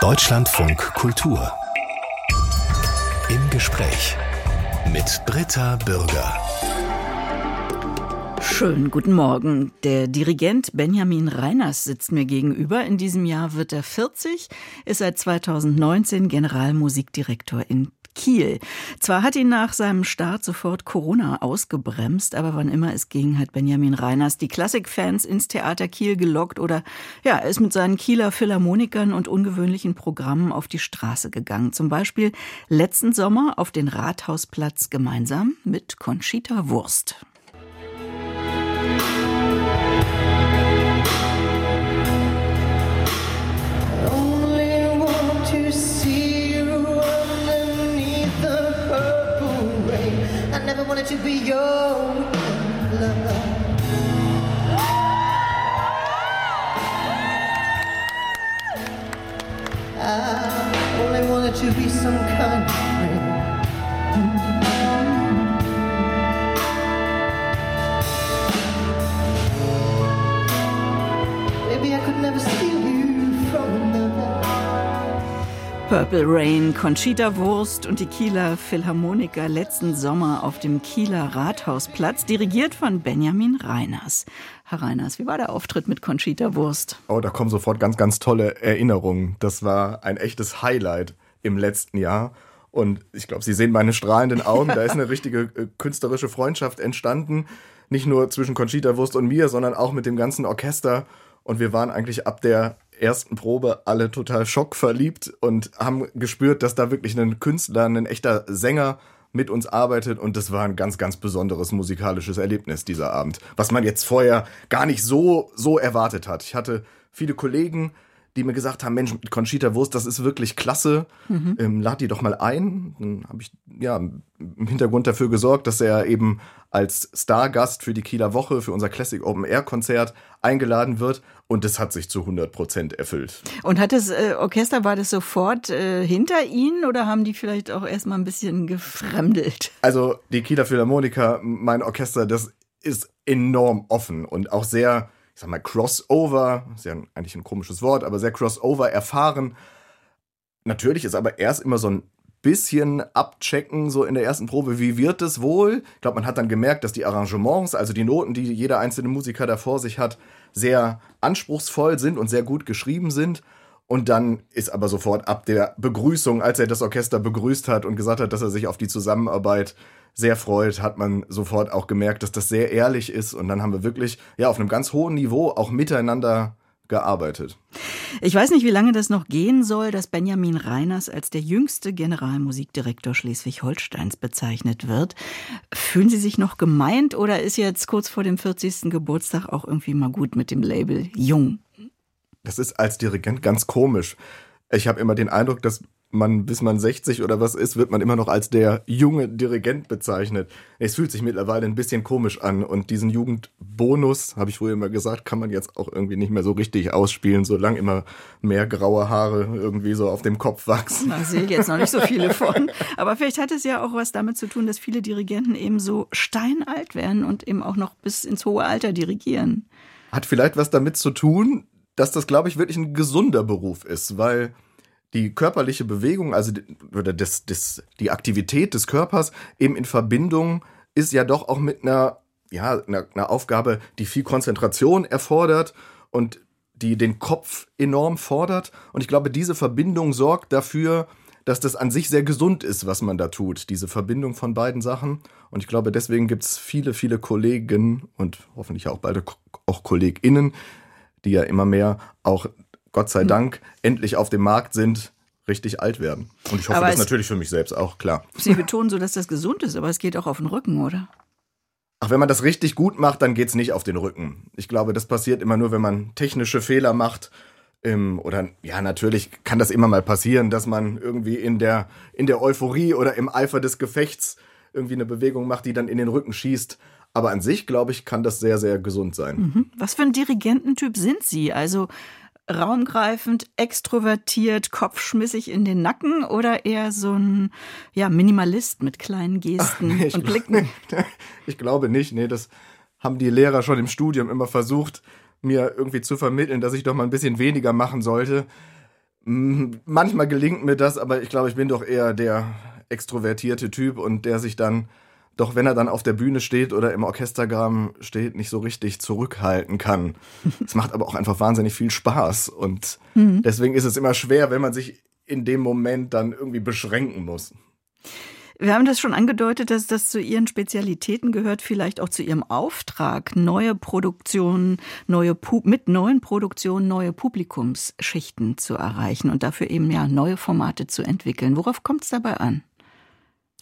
Deutschlandfunk Kultur. Im Gespräch mit Britta Bürger. Schönen guten Morgen. Der Dirigent Benjamin Reiners sitzt mir gegenüber. In diesem Jahr wird er 40, ist seit 2019 Generalmusikdirektor in Kiel. Zwar hat ihn nach seinem Start sofort Corona ausgebremst, aber wann immer es ging, hat Benjamin Reiners die Klassikfans ins Theater Kiel gelockt oder ja, er ist mit seinen Kieler Philharmonikern und ungewöhnlichen Programmen auf die Straße gegangen. Zum Beispiel letzten Sommer auf den Rathausplatz gemeinsam mit Conchita Wurst. I only wanted to be some kind Purple Rain, Conchita Wurst und die Kieler Philharmoniker letzten Sommer auf dem Kieler Rathausplatz, dirigiert von Benjamin Reiners. Herr Reiners, wie war der Auftritt mit Conchita Wurst? Oh, da kommen sofort ganz, ganz tolle Erinnerungen. Das war ein echtes Highlight im letzten Jahr. Und ich glaube, Sie sehen meine strahlenden Augen. Da ist eine richtige äh, künstlerische Freundschaft entstanden. Nicht nur zwischen Conchita Wurst und mir, sondern auch mit dem ganzen Orchester. Und wir waren eigentlich ab der ersten Probe alle total schockverliebt und haben gespürt, dass da wirklich ein Künstler, ein echter Sänger mit uns arbeitet und das war ein ganz, ganz besonderes musikalisches Erlebnis dieser Abend, was man jetzt vorher gar nicht so, so erwartet hat. Ich hatte viele Kollegen, die mir gesagt haben, Mensch, mit Conchita Wurst, das ist wirklich klasse, mhm. ähm, lad die doch mal ein. Dann habe ich ja im Hintergrund dafür gesorgt, dass er eben als Stargast für die Kieler Woche, für unser Classic Open Air Konzert eingeladen wird. Und das hat sich zu 100 Prozent erfüllt. Und hat das äh, Orchester, war das sofort äh, hinter Ihnen oder haben die vielleicht auch erstmal ein bisschen gefremdelt? Also die Kieler Philharmoniker, mein Orchester, das ist enorm offen und auch sehr, ich sag mal, Crossover, ist ja eigentlich ein komisches Wort, aber sehr Crossover erfahren. Natürlich ist aber erst immer so ein bisschen abchecken, so in der ersten Probe, wie wird es wohl? Ich glaube, man hat dann gemerkt, dass die Arrangements, also die Noten, die jeder einzelne Musiker da vor sich hat, sehr anspruchsvoll sind und sehr gut geschrieben sind. Und dann ist aber sofort ab der Begrüßung, als er das Orchester begrüßt hat und gesagt hat, dass er sich auf die Zusammenarbeit sehr freut, hat man sofort auch gemerkt, dass das sehr ehrlich ist. Und dann haben wir wirklich, ja, auf einem ganz hohen Niveau auch miteinander gearbeitet. Ich weiß nicht, wie lange das noch gehen soll, dass Benjamin Reiners als der jüngste Generalmusikdirektor Schleswig-Holsteins bezeichnet wird. Fühlen Sie sich noch gemeint oder ist jetzt kurz vor dem 40. Geburtstag auch irgendwie mal gut mit dem Label jung? Das ist als Dirigent ganz komisch. Ich habe immer den Eindruck, dass man, bis man 60 oder was ist, wird man immer noch als der junge Dirigent bezeichnet. Es fühlt sich mittlerweile ein bisschen komisch an und diesen Jugendbonus, habe ich früher immer gesagt, kann man jetzt auch irgendwie nicht mehr so richtig ausspielen, solange immer mehr graue Haare irgendwie so auf dem Kopf wachsen. Da sehe ich jetzt noch nicht so viele von. Aber vielleicht hat es ja auch was damit zu tun, dass viele Dirigenten eben so steinalt werden und eben auch noch bis ins hohe Alter dirigieren. Hat vielleicht was damit zu tun, dass das, glaube ich, wirklich ein gesunder Beruf ist, weil die körperliche Bewegung, also oder das, das, die Aktivität des Körpers eben in Verbindung ist ja doch auch mit einer, ja, einer, einer Aufgabe, die viel Konzentration erfordert und die den Kopf enorm fordert. Und ich glaube, diese Verbindung sorgt dafür, dass das an sich sehr gesund ist, was man da tut, diese Verbindung von beiden Sachen. Und ich glaube, deswegen gibt es viele, viele Kollegen und hoffentlich auch bald auch KollegInnen, die ja immer mehr auch Gott sei hm. Dank endlich auf dem Markt sind, richtig alt werden. Und ich hoffe, aber das natürlich für mich selbst auch, klar. Sie betonen so, dass das gesund ist, aber es geht auch auf den Rücken, oder? Ach, wenn man das richtig gut macht, dann geht es nicht auf den Rücken. Ich glaube, das passiert immer nur, wenn man technische Fehler macht. Ähm, oder ja, natürlich kann das immer mal passieren, dass man irgendwie in der, in der Euphorie oder im Eifer des Gefechts irgendwie eine Bewegung macht, die dann in den Rücken schießt. Aber an sich, glaube ich, kann das sehr, sehr gesund sein. Mhm. Was für ein Dirigententyp sind Sie? Also raumgreifend, extrovertiert, kopfschmissig in den Nacken oder eher so ein ja, Minimalist mit kleinen Gesten Ach, nee, und Blicken? ich glaube nicht. Nee, das haben die Lehrer schon im Studium immer versucht, mir irgendwie zu vermitteln, dass ich doch mal ein bisschen weniger machen sollte. Manchmal gelingt mir das, aber ich glaube, ich bin doch eher der extrovertierte Typ und der sich dann doch wenn er dann auf der Bühne steht oder im Orchestergraben steht, nicht so richtig zurückhalten kann. Es macht aber auch einfach wahnsinnig viel Spaß und mhm. deswegen ist es immer schwer, wenn man sich in dem Moment dann irgendwie beschränken muss. Wir haben das schon angedeutet, dass das zu Ihren Spezialitäten gehört, vielleicht auch zu Ihrem Auftrag, neue Produktionen, neue mit neuen Produktionen neue Publikumsschichten zu erreichen und dafür eben ja neue Formate zu entwickeln. Worauf kommt es dabei an?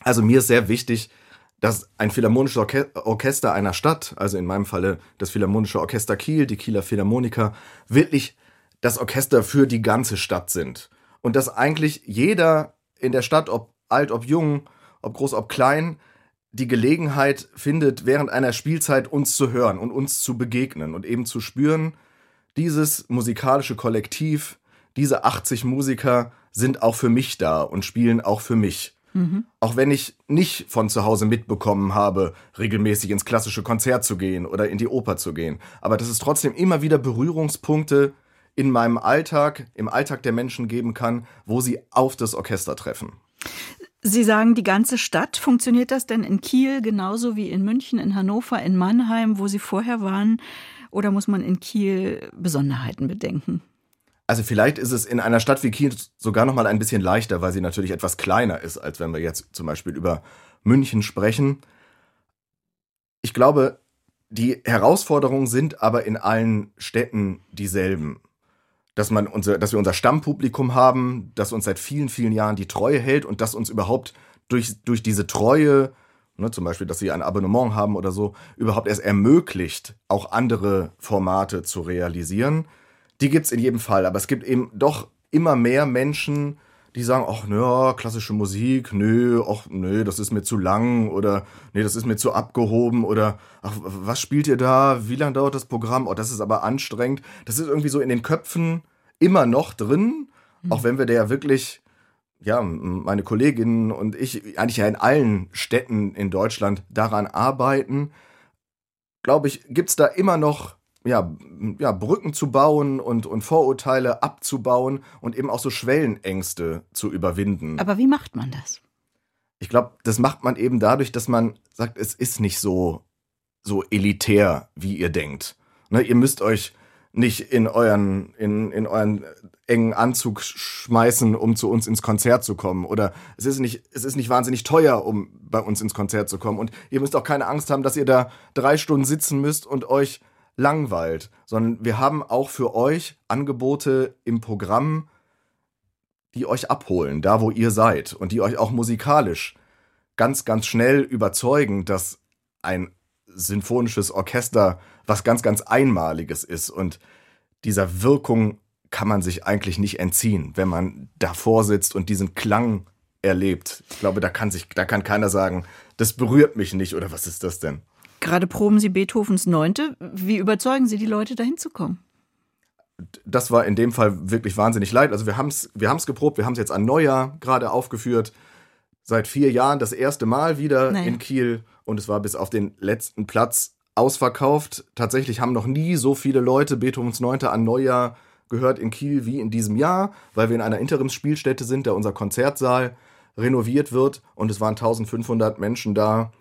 Also mir ist sehr wichtig, dass ein philharmonisches Orche Orchester einer Stadt, also in meinem Falle das Philharmonische Orchester Kiel, die Kieler Philharmoniker, wirklich das Orchester für die ganze Stadt sind. Und dass eigentlich jeder in der Stadt, ob alt, ob jung, ob groß, ob klein, die Gelegenheit findet, während einer Spielzeit uns zu hören und uns zu begegnen und eben zu spüren, dieses musikalische Kollektiv, diese 80 Musiker sind auch für mich da und spielen auch für mich. Mhm. Auch wenn ich nicht von zu Hause mitbekommen habe, regelmäßig ins klassische Konzert zu gehen oder in die Oper zu gehen. Aber dass es trotzdem immer wieder Berührungspunkte in meinem Alltag, im Alltag der Menschen geben kann, wo sie auf das Orchester treffen. Sie sagen, die ganze Stadt. Funktioniert das denn in Kiel genauso wie in München, in Hannover, in Mannheim, wo Sie vorher waren? Oder muss man in Kiel Besonderheiten bedenken? Also vielleicht ist es in einer Stadt wie Kiel sogar noch mal ein bisschen leichter, weil sie natürlich etwas kleiner ist, als wenn wir jetzt zum Beispiel über München sprechen. Ich glaube, die Herausforderungen sind aber in allen Städten dieselben. Dass, man unser, dass wir unser Stammpublikum haben, das uns seit vielen, vielen Jahren die Treue hält und das uns überhaupt durch, durch diese Treue, ne, zum Beispiel, dass sie ein Abonnement haben oder so, überhaupt erst ermöglicht, auch andere Formate zu realisieren die gibt's in jedem Fall. Aber es gibt eben doch immer mehr Menschen, die sagen, ach, nö, klassische Musik, nö, ach, nö, das ist mir zu lang oder nee, das ist mir zu abgehoben oder ach, was spielt ihr da? Wie lange dauert das Programm? Oh, das ist aber anstrengend. Das ist irgendwie so in den Köpfen immer noch drin, mhm. auch wenn wir da ja wirklich ja, meine Kolleginnen und ich eigentlich ja in allen Städten in Deutschland daran arbeiten, glaube ich, gibt's da immer noch ja, ja, Brücken zu bauen und, und Vorurteile abzubauen und eben auch so Schwellenängste zu überwinden. Aber wie macht man das? Ich glaube, das macht man eben dadurch, dass man sagt, es ist nicht so, so elitär, wie ihr denkt. Ne, ihr müsst euch nicht in euren, in, in euren engen Anzug schmeißen, um zu uns ins Konzert zu kommen. Oder es ist nicht, es ist nicht wahnsinnig teuer, um bei uns ins Konzert zu kommen. Und ihr müsst auch keine Angst haben, dass ihr da drei Stunden sitzen müsst und euch langweilt, sondern wir haben auch für euch Angebote im Programm, die euch abholen, da wo ihr seid und die euch auch musikalisch ganz, ganz schnell überzeugen, dass ein sinfonisches Orchester was ganz, ganz Einmaliges ist und dieser Wirkung kann man sich eigentlich nicht entziehen, wenn man davor sitzt und diesen Klang erlebt. Ich glaube, da kann sich, da kann keiner sagen, das berührt mich nicht oder was ist das denn? Gerade proben Sie Beethovens Neunte. Wie überzeugen Sie die Leute, dahin zu kommen? Das war in dem Fall wirklich wahnsinnig leid. Also wir haben es wir haben's geprobt, wir haben es jetzt an Neujahr gerade aufgeführt. Seit vier Jahren das erste Mal wieder naja. in Kiel und es war bis auf den letzten Platz ausverkauft. Tatsächlich haben noch nie so viele Leute Beethovens Neunte an Neujahr gehört in Kiel wie in diesem Jahr, weil wir in einer Interimsspielstätte sind, da unser Konzertsaal renoviert wird und es waren 1500 Menschen da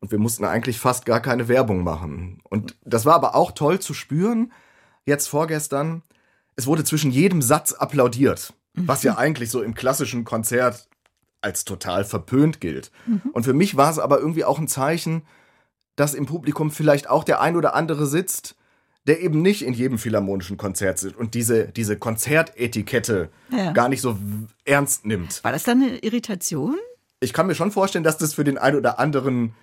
und wir mussten eigentlich fast gar keine Werbung machen. Und das war aber auch toll zu spüren, jetzt vorgestern, es wurde zwischen jedem Satz applaudiert, was ja eigentlich so im klassischen Konzert als total verpönt gilt. Mhm. Und für mich war es aber irgendwie auch ein Zeichen, dass im Publikum vielleicht auch der ein oder andere sitzt, der eben nicht in jedem philharmonischen Konzert sitzt und diese, diese Konzertetikette ja. gar nicht so ernst nimmt. War das dann eine Irritation? Ich kann mir schon vorstellen, dass das für den einen oder anderen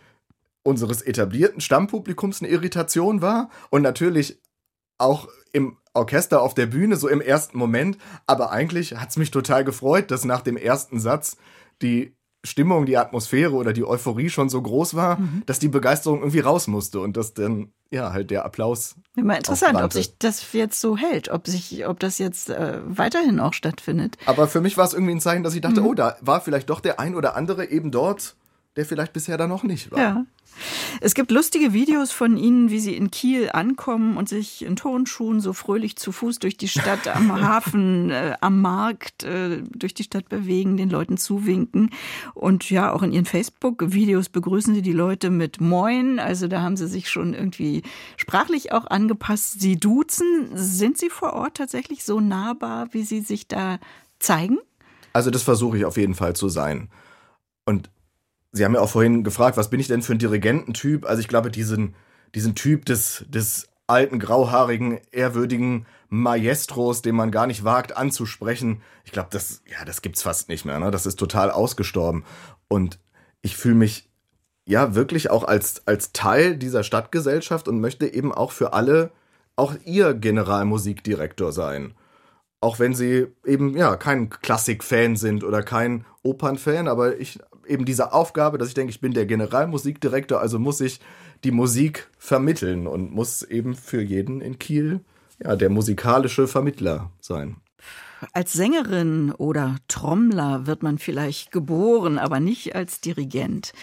unseres etablierten Stammpublikums eine Irritation war und natürlich auch im Orchester auf der Bühne, so im ersten Moment. Aber eigentlich hat es mich total gefreut, dass nach dem ersten Satz die Stimmung, die Atmosphäre oder die Euphorie schon so groß war, mhm. dass die Begeisterung irgendwie raus musste und dass dann ja halt der Applaus. Immer interessant, ob sich das jetzt so hält, ob sich, ob das jetzt äh, weiterhin auch stattfindet. Aber für mich war es irgendwie ein Zeichen, dass ich dachte, mhm. oh, da war vielleicht doch der ein oder andere eben dort der vielleicht bisher da noch nicht war. Ja. Es gibt lustige Videos von Ihnen, wie Sie in Kiel ankommen und sich in Turnschuhen so fröhlich zu Fuß durch die Stadt, am Hafen, äh, am Markt, äh, durch die Stadt bewegen, den Leuten zuwinken. Und ja, auch in Ihren Facebook-Videos begrüßen Sie die Leute mit Moin. Also da haben Sie sich schon irgendwie sprachlich auch angepasst. Sie duzen. Sind Sie vor Ort tatsächlich so nahbar, wie Sie sich da zeigen? Also das versuche ich auf jeden Fall zu sein. Und Sie haben ja auch vorhin gefragt, was bin ich denn für ein Dirigententyp? Also ich glaube, diesen, diesen Typ des, des alten, grauhaarigen, ehrwürdigen Maestros, den man gar nicht wagt anzusprechen, ich glaube, das, ja, das gibt's fast nicht mehr. Ne? Das ist total ausgestorben. Und ich fühle mich ja wirklich auch als, als Teil dieser Stadtgesellschaft und möchte eben auch für alle auch ihr Generalmusikdirektor sein. Auch wenn sie eben ja kein Klassik-Fan sind oder kein Opern-Fan, aber ich eben diese Aufgabe, dass ich denke, ich bin der Generalmusikdirektor, also muss ich die Musik vermitteln und muss eben für jeden in Kiel ja, der musikalische Vermittler sein. Als Sängerin oder Trommler wird man vielleicht geboren, aber nicht als Dirigent.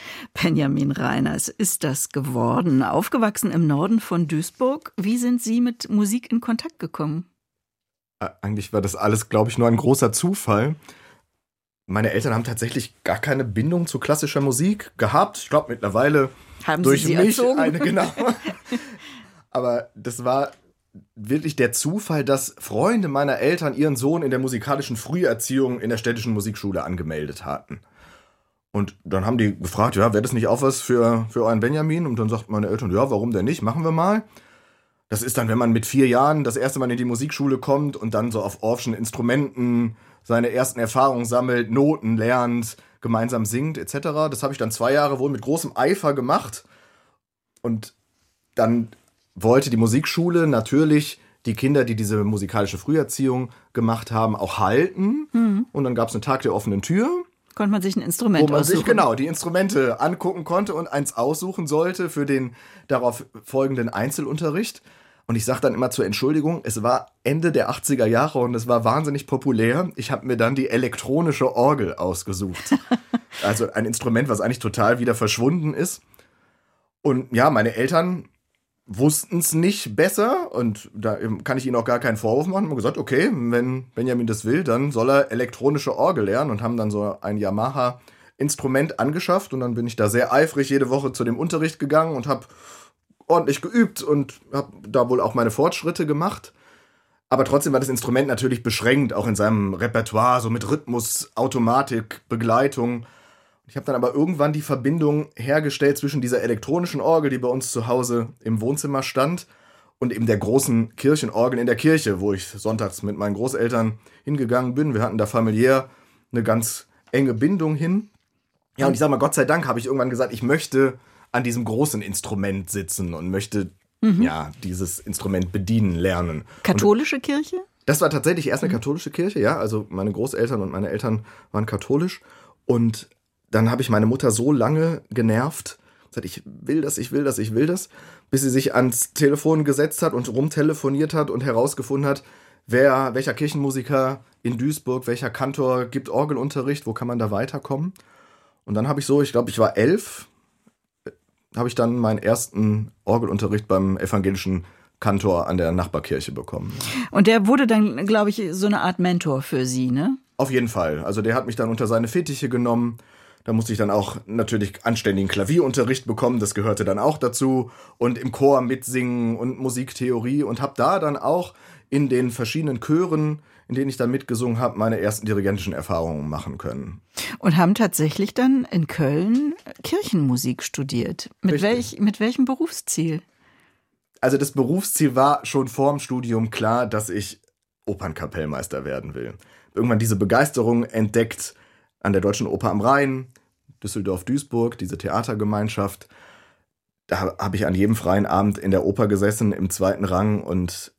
Benjamin Reiners ist das geworden. Aufgewachsen im Norden von Duisburg. Wie sind Sie mit Musik in Kontakt gekommen? Eigentlich war das alles, glaube ich, nur ein großer Zufall meine Eltern haben tatsächlich gar keine Bindung zu klassischer Musik gehabt. Ich glaube mittlerweile haben durch Sie sie mich erzogen? eine genau. Aber das war wirklich der Zufall, dass Freunde meiner Eltern ihren Sohn in der musikalischen Früherziehung in der städtischen Musikschule angemeldet hatten. Und dann haben die gefragt, ja, wäre das nicht auch was für, für euren Benjamin? Und dann sagten meine Eltern, ja, warum denn nicht? Machen wir mal. Das ist dann, wenn man mit vier Jahren das erste Mal in die Musikschule kommt und dann so auf Orffschen Instrumenten seine ersten Erfahrungen sammelt, Noten lernt, gemeinsam singt etc. Das habe ich dann zwei Jahre wohl mit großem Eifer gemacht. Und dann wollte die Musikschule natürlich die Kinder, die diese musikalische Früherziehung gemacht haben, auch halten. Mhm. Und dann gab es einen Tag der offenen Tür, Konnte man sich ein Instrument wo man sich aussuchen? genau die Instrumente angucken konnte und eins aussuchen sollte für den darauf folgenden Einzelunterricht. Und ich sage dann immer zur Entschuldigung, es war Ende der 80er Jahre und es war wahnsinnig populär. Ich habe mir dann die elektronische Orgel ausgesucht. also ein Instrument, was eigentlich total wieder verschwunden ist. Und ja, meine Eltern wussten es nicht besser und da kann ich ihnen auch gar keinen Vorwurf machen. Haben gesagt, okay, wenn Benjamin das will, dann soll er elektronische Orgel lernen und haben dann so ein Yamaha Instrument angeschafft und dann bin ich da sehr eifrig jede Woche zu dem Unterricht gegangen und habe ordentlich geübt und habe da wohl auch meine Fortschritte gemacht. Aber trotzdem war das Instrument natürlich beschränkt, auch in seinem Repertoire, so mit Rhythmus, Automatik, Begleitung. Ich habe dann aber irgendwann die Verbindung hergestellt zwischen dieser elektronischen Orgel, die bei uns zu Hause im Wohnzimmer stand, und eben der großen Kirchenorgel in der Kirche, wo ich sonntags mit meinen Großeltern hingegangen bin. Wir hatten da familiär eine ganz enge Bindung hin. Ja, und ich sag mal, Gott sei Dank habe ich irgendwann gesagt, ich möchte an diesem großen Instrument sitzen und möchte ja dieses Instrument bedienen lernen. Katholische Kirche? Das war tatsächlich erst eine katholische Kirche, ja. Also meine Großeltern und meine Eltern waren katholisch. Und dann habe ich meine Mutter so lange genervt, gesagt, ich will das, ich will das, ich will das, bis sie sich ans Telefon gesetzt hat und rumtelefoniert hat und herausgefunden hat, wer, welcher Kirchenmusiker in Duisburg, welcher Kantor gibt Orgelunterricht, wo kann man da weiterkommen. Und dann habe ich so, ich glaube, ich war elf, habe ich dann meinen ersten Orgelunterricht beim evangelischen Kantor an der Nachbarkirche bekommen. Und der wurde dann, glaube ich, so eine Art Mentor für Sie, ne? Auf jeden Fall. Also der hat mich dann unter seine Fittiche genommen. Da musste ich dann auch natürlich anständigen Klavierunterricht bekommen, das gehörte dann auch dazu. Und im Chor mitsingen und Musiktheorie und habe da dann auch in den verschiedenen Chören, in denen ich dann mitgesungen habe, meine ersten dirigentischen Erfahrungen machen können. Und haben tatsächlich dann in Köln Kirchenmusik studiert. Mit, welch, mit welchem Berufsziel? Also das Berufsziel war schon vorm Studium klar, dass ich Opernkapellmeister werden will. Irgendwann diese Begeisterung entdeckt an der Deutschen Oper am Rhein, Düsseldorf-Duisburg, diese Theatergemeinschaft. Da habe ich an jedem freien Abend in der Oper gesessen, im zweiten Rang und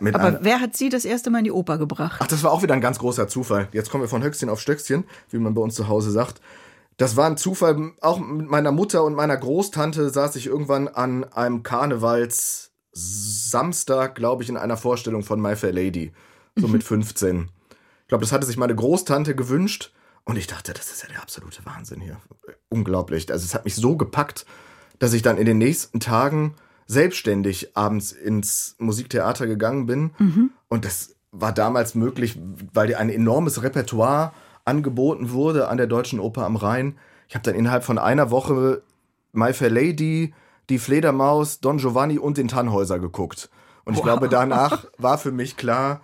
mit Aber wer hat Sie das erste Mal in die Oper gebracht? Ach, das war auch wieder ein ganz großer Zufall. Jetzt kommen wir von Höchstchen auf Stöckchen, wie man bei uns zu Hause sagt. Das war ein Zufall. Auch mit meiner Mutter und meiner Großtante saß ich irgendwann an einem Karnevals Samstag, glaube ich, in einer Vorstellung von My Fair Lady. So mit 15. Ich glaube, das hatte sich meine Großtante gewünscht. Und ich dachte, das ist ja der absolute Wahnsinn hier. Unglaublich. Also es hat mich so gepackt, dass ich dann in den nächsten Tagen selbstständig abends ins Musiktheater gegangen bin. Mhm. Und das war damals möglich, weil dir ein enormes Repertoire angeboten wurde an der Deutschen Oper am Rhein. Ich habe dann innerhalb von einer Woche My Fair Lady, Die Fledermaus, Don Giovanni und den Tannhäuser geguckt. Und ich wow. glaube, danach war für mich klar,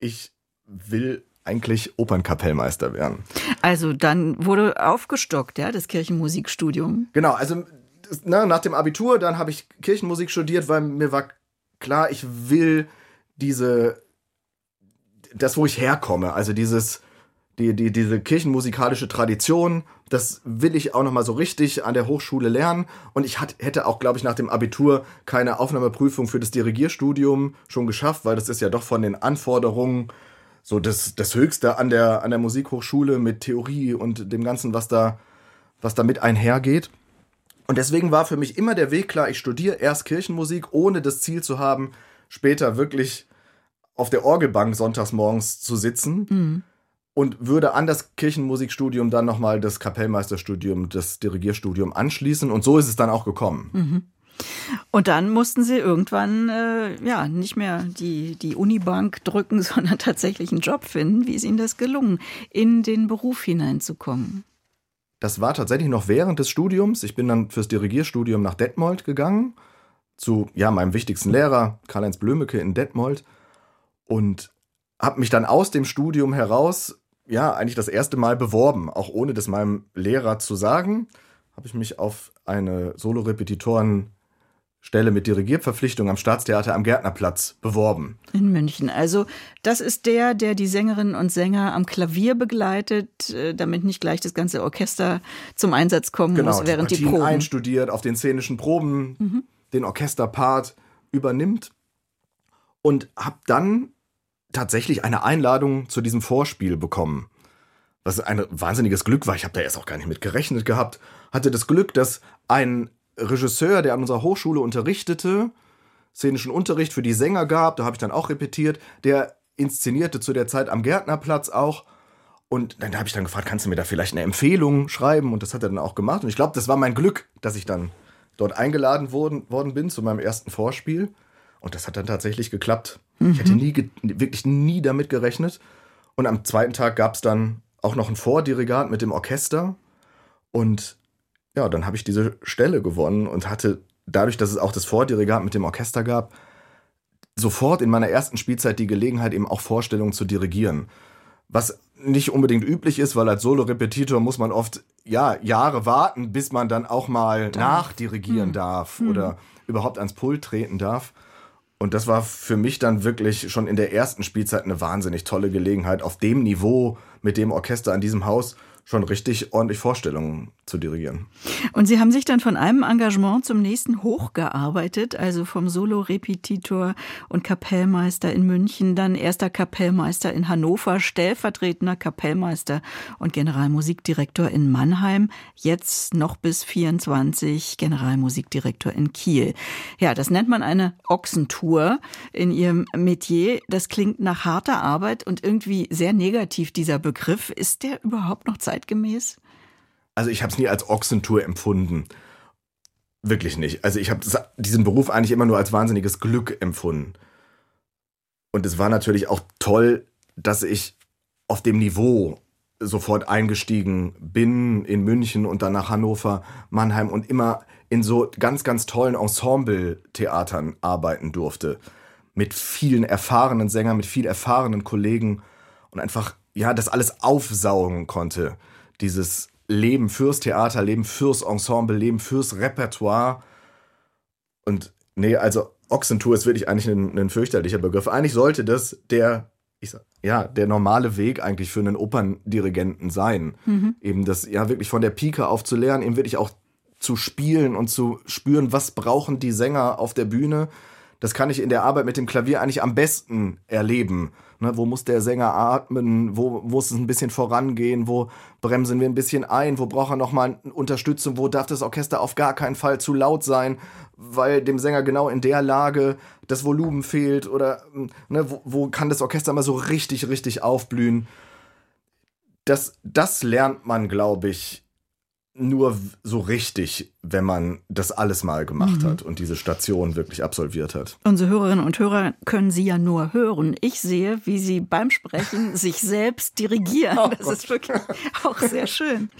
ich will eigentlich Opernkapellmeister werden. Also dann wurde aufgestockt, ja, das Kirchenmusikstudium. Genau, also na, nach dem Abitur, dann habe ich Kirchenmusik studiert, weil mir war klar, ich will diese, das, wo ich herkomme, also dieses, die, die, diese kirchenmusikalische Tradition, das will ich auch nochmal so richtig an der Hochschule lernen. Und ich hat, hätte auch, glaube ich, nach dem Abitur keine Aufnahmeprüfung für das Dirigierstudium schon geschafft, weil das ist ja doch von den Anforderungen so das, das Höchste an der, an der Musikhochschule mit Theorie und dem Ganzen, was da, was damit einhergeht. Und deswegen war für mich immer der Weg klar, ich studiere erst Kirchenmusik, ohne das Ziel zu haben, später wirklich auf der Orgelbank sonntags morgens zu sitzen. Mhm. Und würde an das Kirchenmusikstudium dann nochmal das Kapellmeisterstudium, das Dirigierstudium anschließen. Und so ist es dann auch gekommen. Mhm. Und dann mussten sie irgendwann äh, ja nicht mehr die, die Unibank drücken, sondern tatsächlich einen Job finden. Wie ist ihnen das gelungen, in den Beruf hineinzukommen? Das war tatsächlich noch während des Studiums. Ich bin dann fürs Dirigierstudium nach Detmold gegangen, zu ja, meinem wichtigsten Lehrer, Karl-Heinz Blömecke in Detmold. Und habe mich dann aus dem Studium heraus, ja, eigentlich das erste Mal beworben, auch ohne das meinem Lehrer zu sagen, habe ich mich auf eine Solorepetitoren Stelle mit Dirigierverpflichtung am Staatstheater am Gärtnerplatz beworben. In München. Also das ist der, der die Sängerinnen und Sänger am Klavier begleitet, äh, damit nicht gleich das ganze Orchester zum Einsatz kommen genau, muss während die, die Proben. einstudiert, auf den szenischen Proben mhm. den Orchesterpart übernimmt und habe dann tatsächlich eine Einladung zu diesem Vorspiel bekommen. Was ein wahnsinniges Glück war. Ich habe da erst auch gar nicht mit gerechnet gehabt. Hatte das Glück, dass ein Regisseur, der an unserer Hochschule unterrichtete, szenischen Unterricht für die Sänger gab, da habe ich dann auch repetiert, der inszenierte zu der Zeit am Gärtnerplatz auch. Und dann habe ich dann gefragt, kannst du mir da vielleicht eine Empfehlung schreiben? Und das hat er dann auch gemacht. Und ich glaube, das war mein Glück, dass ich dann dort eingeladen worden, worden bin zu meinem ersten Vorspiel. Und das hat dann tatsächlich geklappt. Mhm. Ich hätte mhm. nie, wirklich nie damit gerechnet. Und am zweiten Tag gab es dann auch noch ein Vordirigat mit dem Orchester. Und ja, dann habe ich diese Stelle gewonnen und hatte dadurch, dass es auch das Vordirigat mit dem Orchester gab, sofort in meiner ersten Spielzeit die Gelegenheit, eben auch Vorstellungen zu dirigieren. Was nicht unbedingt üblich ist, weil als Solo-Repetitor muss man oft ja Jahre warten, bis man dann auch mal darf. nachdirigieren hm. darf hm. oder überhaupt ans Pult treten darf. Und das war für mich dann wirklich schon in der ersten Spielzeit eine wahnsinnig tolle Gelegenheit, auf dem Niveau mit dem Orchester an diesem Haus schon richtig ordentlich Vorstellungen zu dirigieren. Und Sie haben sich dann von einem Engagement zum nächsten hochgearbeitet, also vom Solo-Repetitor und Kapellmeister in München, dann erster Kapellmeister in Hannover, stellvertretender Kapellmeister und Generalmusikdirektor in Mannheim, jetzt noch bis 24 Generalmusikdirektor in Kiel. Ja, das nennt man eine Ochsentour in Ihrem Metier. Das klingt nach harter Arbeit und irgendwie sehr negativ, dieser Begriff. Ist der überhaupt noch zeitgemäß? Also ich habe es nie als Ochsentour empfunden. Wirklich nicht. Also ich habe diesen Beruf eigentlich immer nur als wahnsinniges Glück empfunden. Und es war natürlich auch toll, dass ich auf dem Niveau sofort eingestiegen bin in München und dann nach Hannover, Mannheim und immer in so ganz, ganz tollen Ensemble-Theatern arbeiten durfte. Mit vielen erfahrenen Sängern, mit viel erfahrenen Kollegen und einfach ja, das alles aufsaugen konnte. Dieses Leben fürs Theater, Leben fürs Ensemble, Leben fürs Repertoire. Und nee, also Ochsentour ist wirklich eigentlich ein, ein fürchterlicher Begriff. Eigentlich sollte das der, ich sag, ja, der normale Weg eigentlich für einen Operndirigenten sein. Mhm. Eben das, ja, wirklich von der Pike auf zu lernen, eben wirklich auch zu spielen und zu spüren, was brauchen die Sänger auf der Bühne. Das kann ich in der Arbeit mit dem Klavier eigentlich am besten erleben. Ne, wo muss der Sänger atmen? Wo muss es ein bisschen vorangehen? Wo bremsen wir ein bisschen ein? Wo braucht er nochmal Unterstützung? Wo darf das Orchester auf gar keinen Fall zu laut sein, weil dem Sänger genau in der Lage das Volumen fehlt? Oder ne, wo, wo kann das Orchester mal so richtig, richtig aufblühen? das, das lernt man, glaube ich, nur so richtig, wenn man das alles mal gemacht mhm. hat und diese Station wirklich absolviert hat. Unsere Hörerinnen und Hörer können Sie ja nur hören. Ich sehe, wie Sie beim Sprechen sich selbst dirigieren. Oh das Gott. ist wirklich auch sehr schön.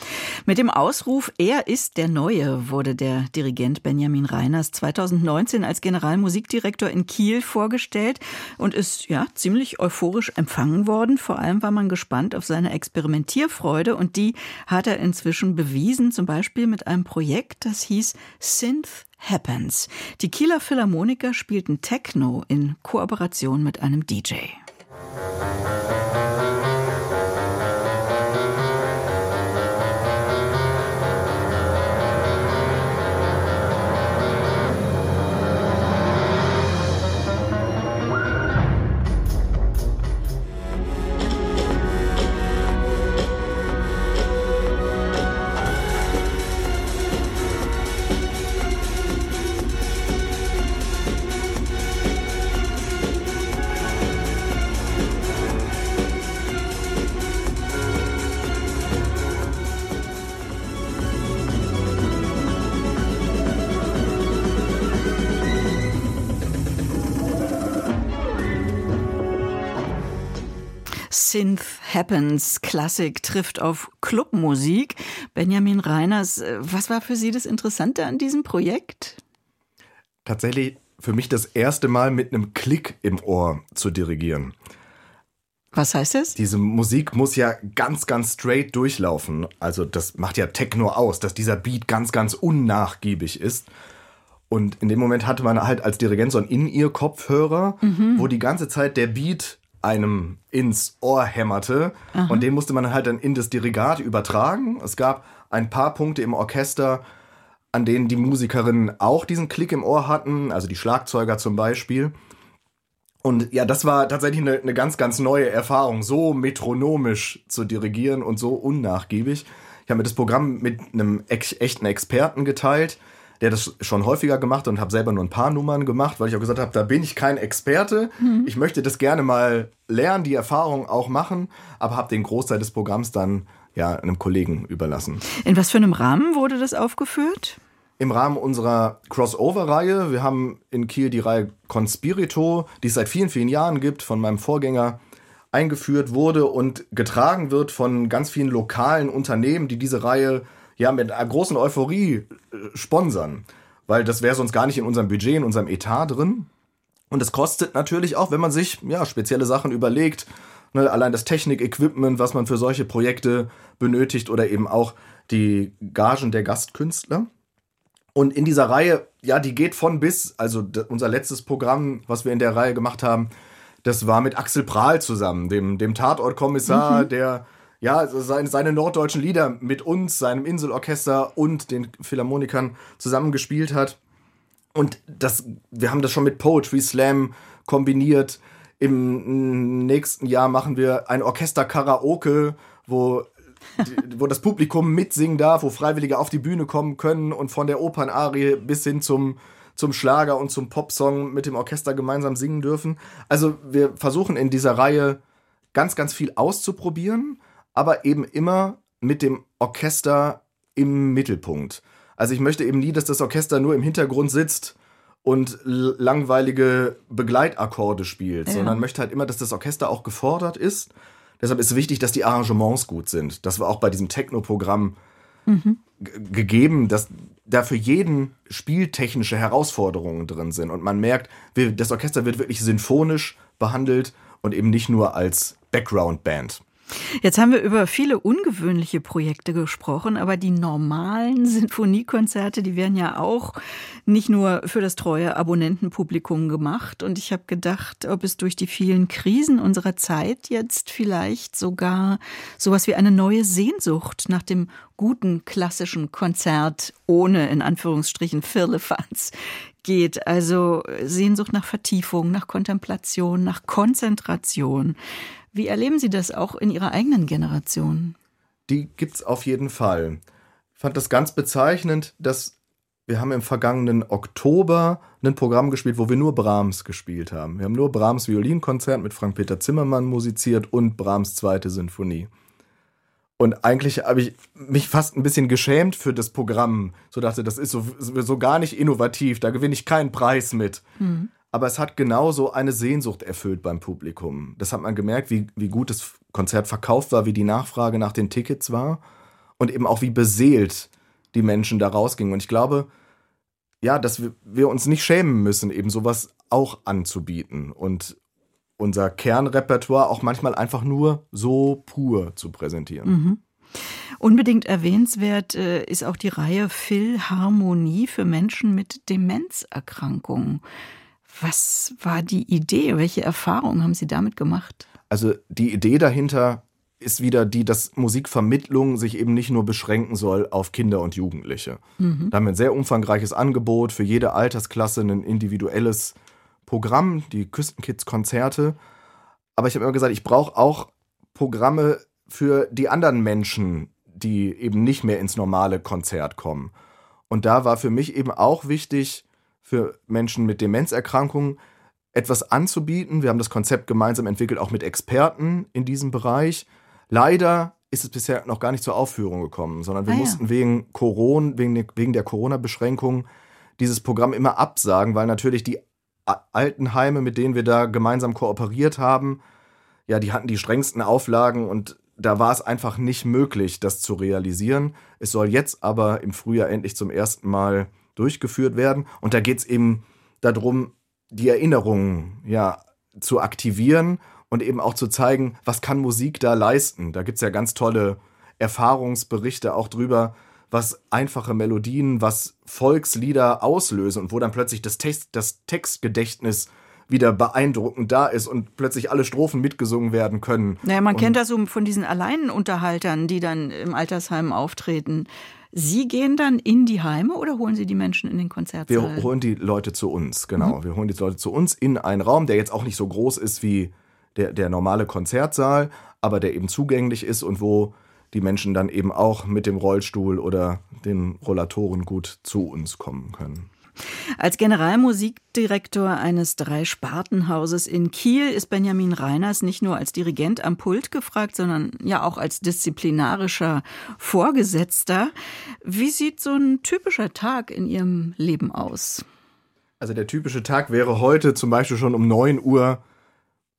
Mit dem Ausruf Er ist der Neue wurde der Dirigent Benjamin Reiners 2019 als Generalmusikdirektor in Kiel vorgestellt und ist ja ziemlich euphorisch empfangen worden. Vor allem war man gespannt auf seine Experimentierfreude und die hat er inzwischen bewiesen zum Beispiel mit einem Projekt, das hieß Synth Happens. Die Kieler Philharmoniker spielten Techno in Kooperation mit einem DJ. Synth Happens, Klassik trifft auf Clubmusik. Benjamin Reiners, äh, was war für Sie das Interessante an diesem Projekt? Tatsächlich für mich das erste Mal mit einem Klick im Ohr zu dirigieren. Was heißt das? Diese Musik muss ja ganz, ganz straight durchlaufen. Also das macht ja Techno aus, dass dieser Beat ganz, ganz unnachgiebig ist. Und in dem Moment hatte man halt als Dirigent so einen In-Ear-Kopfhörer, mhm. wo die ganze Zeit der Beat einem ins Ohr hämmerte. Aha. Und den musste man halt dann in das Dirigat übertragen. Es gab ein paar Punkte im Orchester, an denen die Musikerinnen auch diesen Klick im Ohr hatten, also die Schlagzeuger zum Beispiel. Und ja, das war tatsächlich eine, eine ganz, ganz neue Erfahrung, so metronomisch zu dirigieren und so unnachgiebig. Ich habe mir das Programm mit einem echten Experten geteilt, der das schon häufiger gemacht und habe selber nur ein paar Nummern gemacht, weil ich auch gesagt habe, da bin ich kein Experte. Mhm. Ich möchte das gerne mal lernen, die Erfahrung auch machen, aber habe den Großteil des Programms dann ja einem Kollegen überlassen. In was für einem Rahmen wurde das aufgeführt? Im Rahmen unserer Crossover-Reihe. Wir haben in Kiel die Reihe Conspirito, die es seit vielen, vielen Jahren gibt, von meinem Vorgänger eingeführt wurde und getragen wird von ganz vielen lokalen Unternehmen, die diese Reihe ja mit einer großen Euphorie äh, sponsern. Weil das wäre sonst gar nicht in unserem Budget, in unserem Etat drin. Und es kostet natürlich auch, wenn man sich ja spezielle Sachen überlegt, ne, allein das Technik-Equipment, was man für solche Projekte benötigt oder eben auch die Gagen der Gastkünstler. Und in dieser Reihe, ja, die geht von bis, also unser letztes Programm, was wir in der Reihe gemacht haben, das war mit Axel Prahl zusammen, dem, dem Tatortkommissar, mhm. der ja, seine, seine norddeutschen Lieder mit uns, seinem Inselorchester und den Philharmonikern zusammengespielt hat. Und das, wir haben das schon mit Poetry Slam kombiniert. Im nächsten Jahr machen wir ein Orchester-Karaoke, wo, wo das Publikum mitsingen darf, wo Freiwillige auf die Bühne kommen können und von der Opernarie bis hin zum, zum Schlager und zum Popsong mit dem Orchester gemeinsam singen dürfen. Also wir versuchen in dieser Reihe ganz, ganz viel auszuprobieren aber eben immer mit dem Orchester im Mittelpunkt. Also ich möchte eben nie, dass das Orchester nur im Hintergrund sitzt und langweilige Begleitakkorde spielt, ja. sondern möchte halt immer, dass das Orchester auch gefordert ist. Deshalb ist es wichtig, dass die Arrangements gut sind. Das war auch bei diesem Techno-Programm mhm. gegeben, dass da für jeden spieltechnische Herausforderungen drin sind. Und man merkt, das Orchester wird wirklich sinfonisch behandelt und eben nicht nur als Background-Band. Jetzt haben wir über viele ungewöhnliche Projekte gesprochen, aber die normalen Sinfoniekonzerte, die werden ja auch nicht nur für das treue Abonnentenpublikum gemacht. Und ich habe gedacht, ob es durch die vielen Krisen unserer Zeit jetzt vielleicht sogar sowas wie eine neue Sehnsucht nach dem guten klassischen Konzert ohne in Anführungsstrichen Firlefanz geht. Also Sehnsucht nach Vertiefung, nach Kontemplation, nach Konzentration. Wie erleben Sie das auch in Ihrer eigenen Generation? Die gibt es auf jeden Fall. Ich fand das ganz bezeichnend, dass wir haben im vergangenen Oktober ein Programm gespielt, wo wir nur Brahms gespielt haben. Wir haben nur Brahms Violinkonzert mit Frank-Peter Zimmermann musiziert und Brahms zweite Sinfonie. Und eigentlich habe ich mich fast ein bisschen geschämt für das Programm. So dachte, das ist so, so gar nicht innovativ, da gewinne ich keinen Preis mit. Mhm. Aber es hat genauso eine Sehnsucht erfüllt beim Publikum. Das hat man gemerkt, wie, wie gut das Konzert verkauft war, wie die Nachfrage nach den Tickets war und eben auch wie beseelt die Menschen da rausgingen. Und ich glaube, ja, dass wir, wir uns nicht schämen müssen, eben sowas auch anzubieten und unser Kernrepertoire auch manchmal einfach nur so pur zu präsentieren. Mhm. Unbedingt erwähnenswert äh, ist auch die Reihe Philharmonie für Menschen mit Demenzerkrankungen. Was war die Idee? Welche Erfahrungen haben Sie damit gemacht? Also die Idee dahinter ist wieder die, dass Musikvermittlung sich eben nicht nur beschränken soll auf Kinder und Jugendliche. Mhm. Da haben wir ein sehr umfangreiches Angebot für jede Altersklasse, ein individuelles Programm, die Küstenkids-Konzerte. Aber ich habe immer gesagt, ich brauche auch Programme für die anderen Menschen, die eben nicht mehr ins normale Konzert kommen. Und da war für mich eben auch wichtig, für Menschen mit Demenzerkrankungen etwas anzubieten. Wir haben das Konzept gemeinsam entwickelt, auch mit Experten in diesem Bereich. Leider ist es bisher noch gar nicht zur Aufführung gekommen, sondern wir ah, ja. mussten wegen Corona, wegen, wegen der Corona-Beschränkung dieses Programm immer absagen, weil natürlich die Altenheime, mit denen wir da gemeinsam kooperiert haben, ja, die hatten die strengsten Auflagen und da war es einfach nicht möglich, das zu realisieren. Es soll jetzt aber im Frühjahr endlich zum ersten Mal durchgeführt werden. Und da geht es eben darum, die Erinnerungen ja zu aktivieren und eben auch zu zeigen, was kann Musik da leisten. Da gibt es ja ganz tolle Erfahrungsberichte auch drüber, was einfache Melodien, was Volkslieder auslösen und wo dann plötzlich das, Text, das Textgedächtnis wieder beeindruckend da ist und plötzlich alle Strophen mitgesungen werden können. Naja, man und kennt das so von diesen Alleinunterhaltern, die dann im Altersheim auftreten. Sie gehen dann in die Heime oder holen Sie die Menschen in den Konzertsaal? Wir holen die Leute zu uns, genau. Mhm. Wir holen die Leute zu uns in einen Raum, der jetzt auch nicht so groß ist wie der, der normale Konzertsaal, aber der eben zugänglich ist und wo die Menschen dann eben auch mit dem Rollstuhl oder den Rollatoren gut zu uns kommen können. Als Generalmusikdirektor eines Drei-Spartenhauses in Kiel ist Benjamin Reiners nicht nur als Dirigent am Pult gefragt, sondern ja auch als disziplinarischer Vorgesetzter. Wie sieht so ein typischer Tag in Ihrem Leben aus? Also der typische Tag wäre heute zum Beispiel schon um 9 Uhr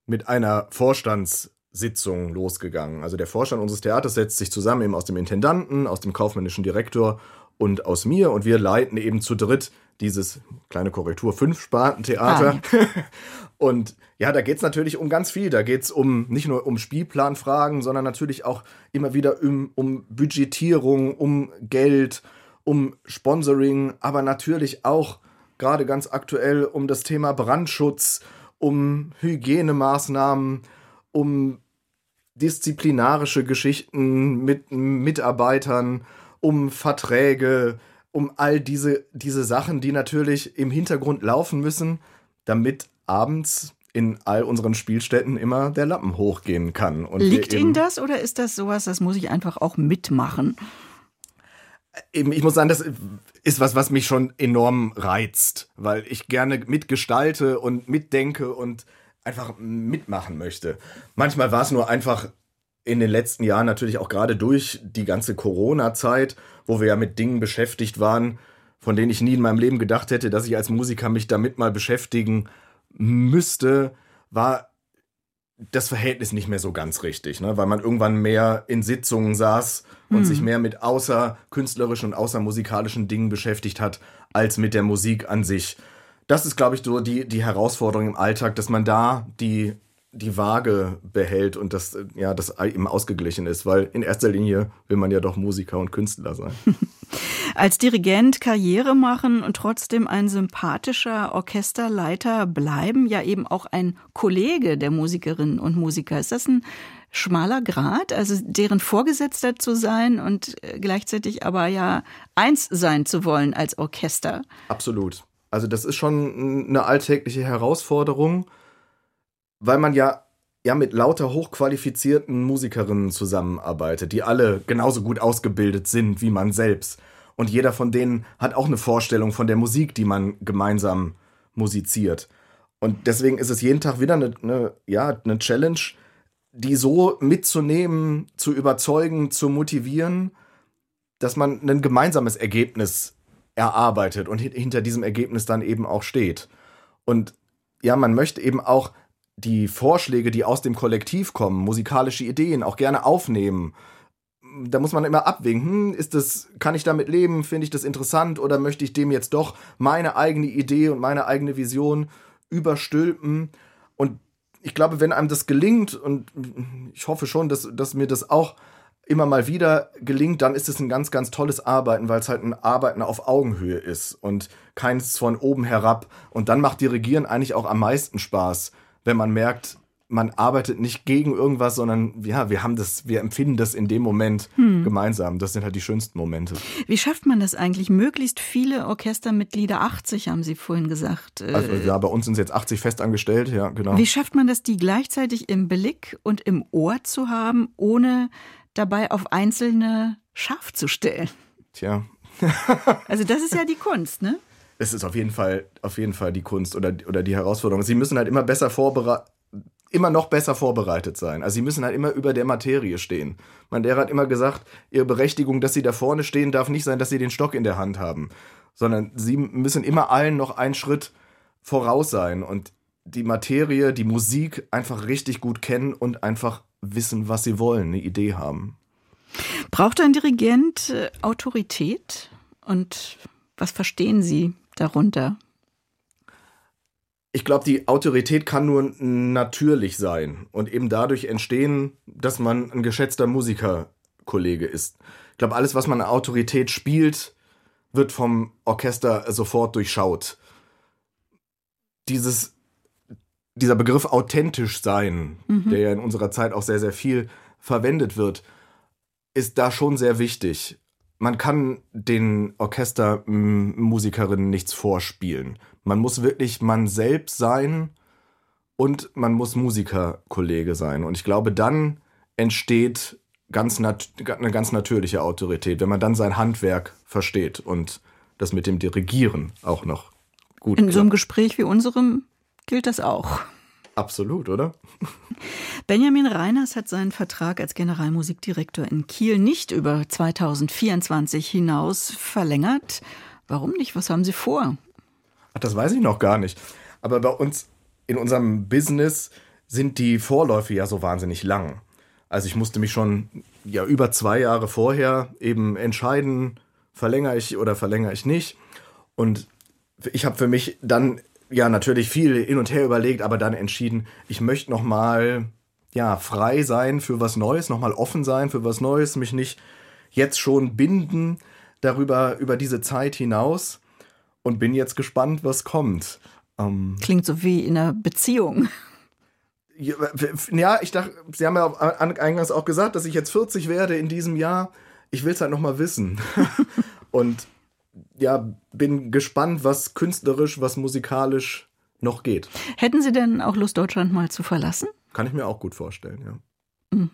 mit einer Vorstands Sitzung losgegangen. Also der Vorstand unseres Theaters setzt sich zusammen eben aus dem Intendanten, aus dem kaufmännischen Direktor und aus mir und wir leiten eben zu dritt dieses kleine Korrektur fünf Spartentheater. Ah. und ja, da geht es natürlich um ganz viel. Da geht es um nicht nur um Spielplanfragen, sondern natürlich auch immer wieder um, um Budgetierung, um Geld, um Sponsoring, aber natürlich auch gerade ganz aktuell um das Thema Brandschutz, um Hygienemaßnahmen, um disziplinarische Geschichten mit Mitarbeitern, um Verträge, um all diese, diese Sachen, die natürlich im Hintergrund laufen müssen, damit abends in all unseren Spielstätten immer der Lappen hochgehen kann. Und Liegt Ihnen das oder ist das sowas, das muss ich einfach auch mitmachen? Ich muss sagen, das ist was, was mich schon enorm reizt, weil ich gerne mitgestalte und mitdenke und einfach mitmachen möchte. Manchmal war es nur einfach in den letzten Jahren natürlich auch gerade durch die ganze Corona-Zeit, wo wir ja mit Dingen beschäftigt waren, von denen ich nie in meinem Leben gedacht hätte, dass ich als Musiker mich damit mal beschäftigen müsste, war das Verhältnis nicht mehr so ganz richtig, ne? weil man irgendwann mehr in Sitzungen saß und hm. sich mehr mit außerkünstlerischen und außermusikalischen Dingen beschäftigt hat, als mit der Musik an sich das ist, glaube ich, so die, die Herausforderung im Alltag, dass man da die, die Waage behält und dass ja, das eben ausgeglichen ist, weil in erster Linie will man ja doch Musiker und Künstler sein. Als Dirigent Karriere machen und trotzdem ein sympathischer Orchesterleiter bleiben, ja eben auch ein Kollege der Musikerinnen und Musiker. Ist das ein schmaler Grad, also deren Vorgesetzter zu sein und äh, gleichzeitig aber ja eins sein zu wollen als Orchester? Absolut. Also das ist schon eine alltägliche Herausforderung, weil man ja, ja mit lauter hochqualifizierten Musikerinnen zusammenarbeitet, die alle genauso gut ausgebildet sind wie man selbst. Und jeder von denen hat auch eine Vorstellung von der Musik, die man gemeinsam musiziert. Und deswegen ist es jeden Tag wieder eine, eine, ja, eine Challenge, die so mitzunehmen, zu überzeugen, zu motivieren, dass man ein gemeinsames Ergebnis erarbeitet und hinter diesem Ergebnis dann eben auch steht. Und ja, man möchte eben auch die Vorschläge, die aus dem Kollektiv kommen, musikalische Ideen auch gerne aufnehmen. Da muss man immer abwägen, hm, ist das, kann ich damit leben, finde ich das interessant oder möchte ich dem jetzt doch meine eigene Idee und meine eigene Vision überstülpen? Und ich glaube, wenn einem das gelingt, und ich hoffe schon, dass, dass mir das auch immer mal wieder gelingt, dann ist es ein ganz, ganz tolles Arbeiten, weil es halt ein Arbeiten auf Augenhöhe ist und keins von oben herab. Und dann macht Dirigieren eigentlich auch am meisten Spaß, wenn man merkt, man arbeitet nicht gegen irgendwas, sondern ja, wir haben das, wir empfinden das in dem Moment hm. gemeinsam. Das sind halt die schönsten Momente. Wie schafft man das eigentlich? Möglichst viele Orchestermitglieder, 80 haben Sie vorhin gesagt. Äh, also ja, bei uns sind es jetzt 80 festangestellt, ja, genau. Wie schafft man das, die gleichzeitig im Blick und im Ohr zu haben, ohne dabei auf einzelne scharf zu stellen? Tja. also das ist ja die Kunst, ne? Es ist auf jeden Fall, auf jeden Fall die Kunst oder, oder die Herausforderung. Sie müssen halt immer besser vorbereitet immer noch besser vorbereitet sein. Also sie müssen halt immer über der Materie stehen. Mein Lehrer hat immer gesagt, ihre Berechtigung, dass sie da vorne stehen, darf nicht sein, dass sie den Stock in der Hand haben, sondern sie müssen immer allen noch einen Schritt voraus sein und die Materie, die Musik einfach richtig gut kennen und einfach wissen, was sie wollen, eine Idee haben. Braucht ein Dirigent äh, Autorität? Und was verstehen Sie darunter? Ich glaube, die Autorität kann nur natürlich sein und eben dadurch entstehen, dass man ein geschätzter Musikerkollege ist. Ich glaube, alles, was man an Autorität spielt, wird vom Orchester sofort durchschaut. Dieses dieser Begriff authentisch sein, mhm. der ja in unserer Zeit auch sehr, sehr viel verwendet wird, ist da schon sehr wichtig. Man kann den Orchestermusikerinnen nichts vorspielen. Man muss wirklich man selbst sein und man muss Musikerkollege sein. Und ich glaube, dann entsteht ganz eine ganz natürliche Autorität, wenn man dann sein Handwerk versteht und das mit dem Dirigieren auch noch gut. In klappt. so einem Gespräch wie unserem gilt das auch. Absolut, oder? Benjamin Reiners hat seinen Vertrag als Generalmusikdirektor in Kiel nicht über 2024 hinaus verlängert. Warum nicht? Was haben Sie vor? Ach, das weiß ich noch gar nicht. Aber bei uns in unserem Business sind die Vorläufe ja so wahnsinnig lang. Also ich musste mich schon ja über zwei Jahre vorher eben entscheiden, verlängere ich oder verlängere ich nicht. Und ich habe für mich dann ja natürlich viel hin und her überlegt, aber dann entschieden, ich möchte noch mal ja frei sein für was Neues, noch mal offen sein für was Neues, mich nicht jetzt schon binden darüber über diese Zeit hinaus und bin jetzt gespannt, was kommt. Ähm Klingt so wie in einer Beziehung. Ja, ich dachte, Sie haben ja eingangs auch gesagt, dass ich jetzt 40 werde in diesem Jahr. Ich will es halt noch mal wissen. und ja, bin gespannt, was künstlerisch, was musikalisch noch geht. Hätten Sie denn auch Lust, Deutschland mal zu verlassen? Kann ich mir auch gut vorstellen, ja. Mhm.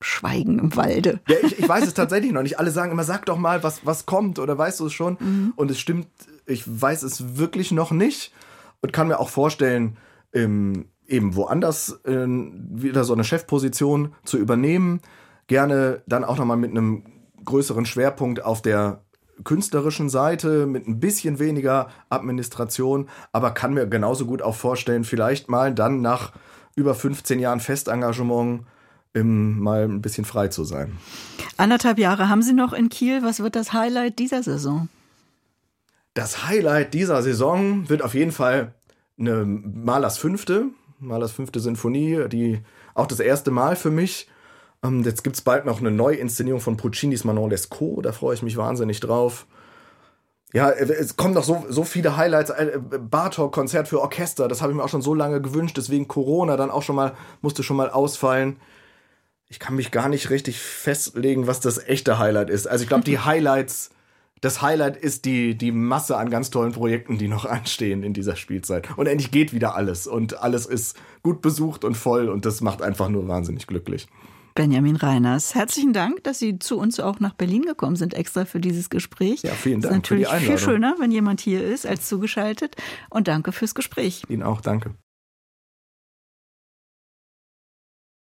Schweigen im Walde. Ja, ich, ich, weiß es tatsächlich noch nicht. Alle sagen immer, sag doch mal, was, was kommt oder weißt du es schon? Mhm. Und es stimmt, ich weiß es wirklich noch nicht und kann mir auch vorstellen, ähm, eben woanders äh, wieder so eine Chefposition zu übernehmen. Gerne dann auch nochmal mit einem größeren Schwerpunkt auf der künstlerischen Seite mit ein bisschen weniger Administration, aber kann mir genauso gut auch vorstellen, vielleicht mal dann nach über 15 Jahren Festengagement im, mal ein bisschen frei zu sein. Anderthalb Jahre haben Sie noch in Kiel. Was wird das Highlight dieser Saison? Das Highlight dieser Saison wird auf jeden Fall eine Malers Fünfte, Malers Fünfte Sinfonie, die auch das erste Mal für mich ähm, jetzt gibt es bald noch eine Neuinszenierung von Puccinis Manon Lescaut, da freue ich mich wahnsinnig drauf. Ja, äh, es kommen noch so, so viele Highlights. Äh, Bartok-Konzert für Orchester, das habe ich mir auch schon so lange gewünscht, deswegen Corona dann auch schon mal, musste schon mal ausfallen. Ich kann mich gar nicht richtig festlegen, was das echte Highlight ist. Also ich glaube, die Highlights, das Highlight ist die, die Masse an ganz tollen Projekten, die noch anstehen in dieser Spielzeit. Und endlich geht wieder alles und alles ist gut besucht und voll und das macht einfach nur wahnsinnig glücklich. Benjamin Reiners. Herzlichen Dank, dass Sie zu uns auch nach Berlin gekommen sind, extra für dieses Gespräch. Ja, vielen Dank. Es ist natürlich viel schöner, wenn jemand hier ist, als zugeschaltet. Und danke fürs Gespräch. Ihnen auch, danke.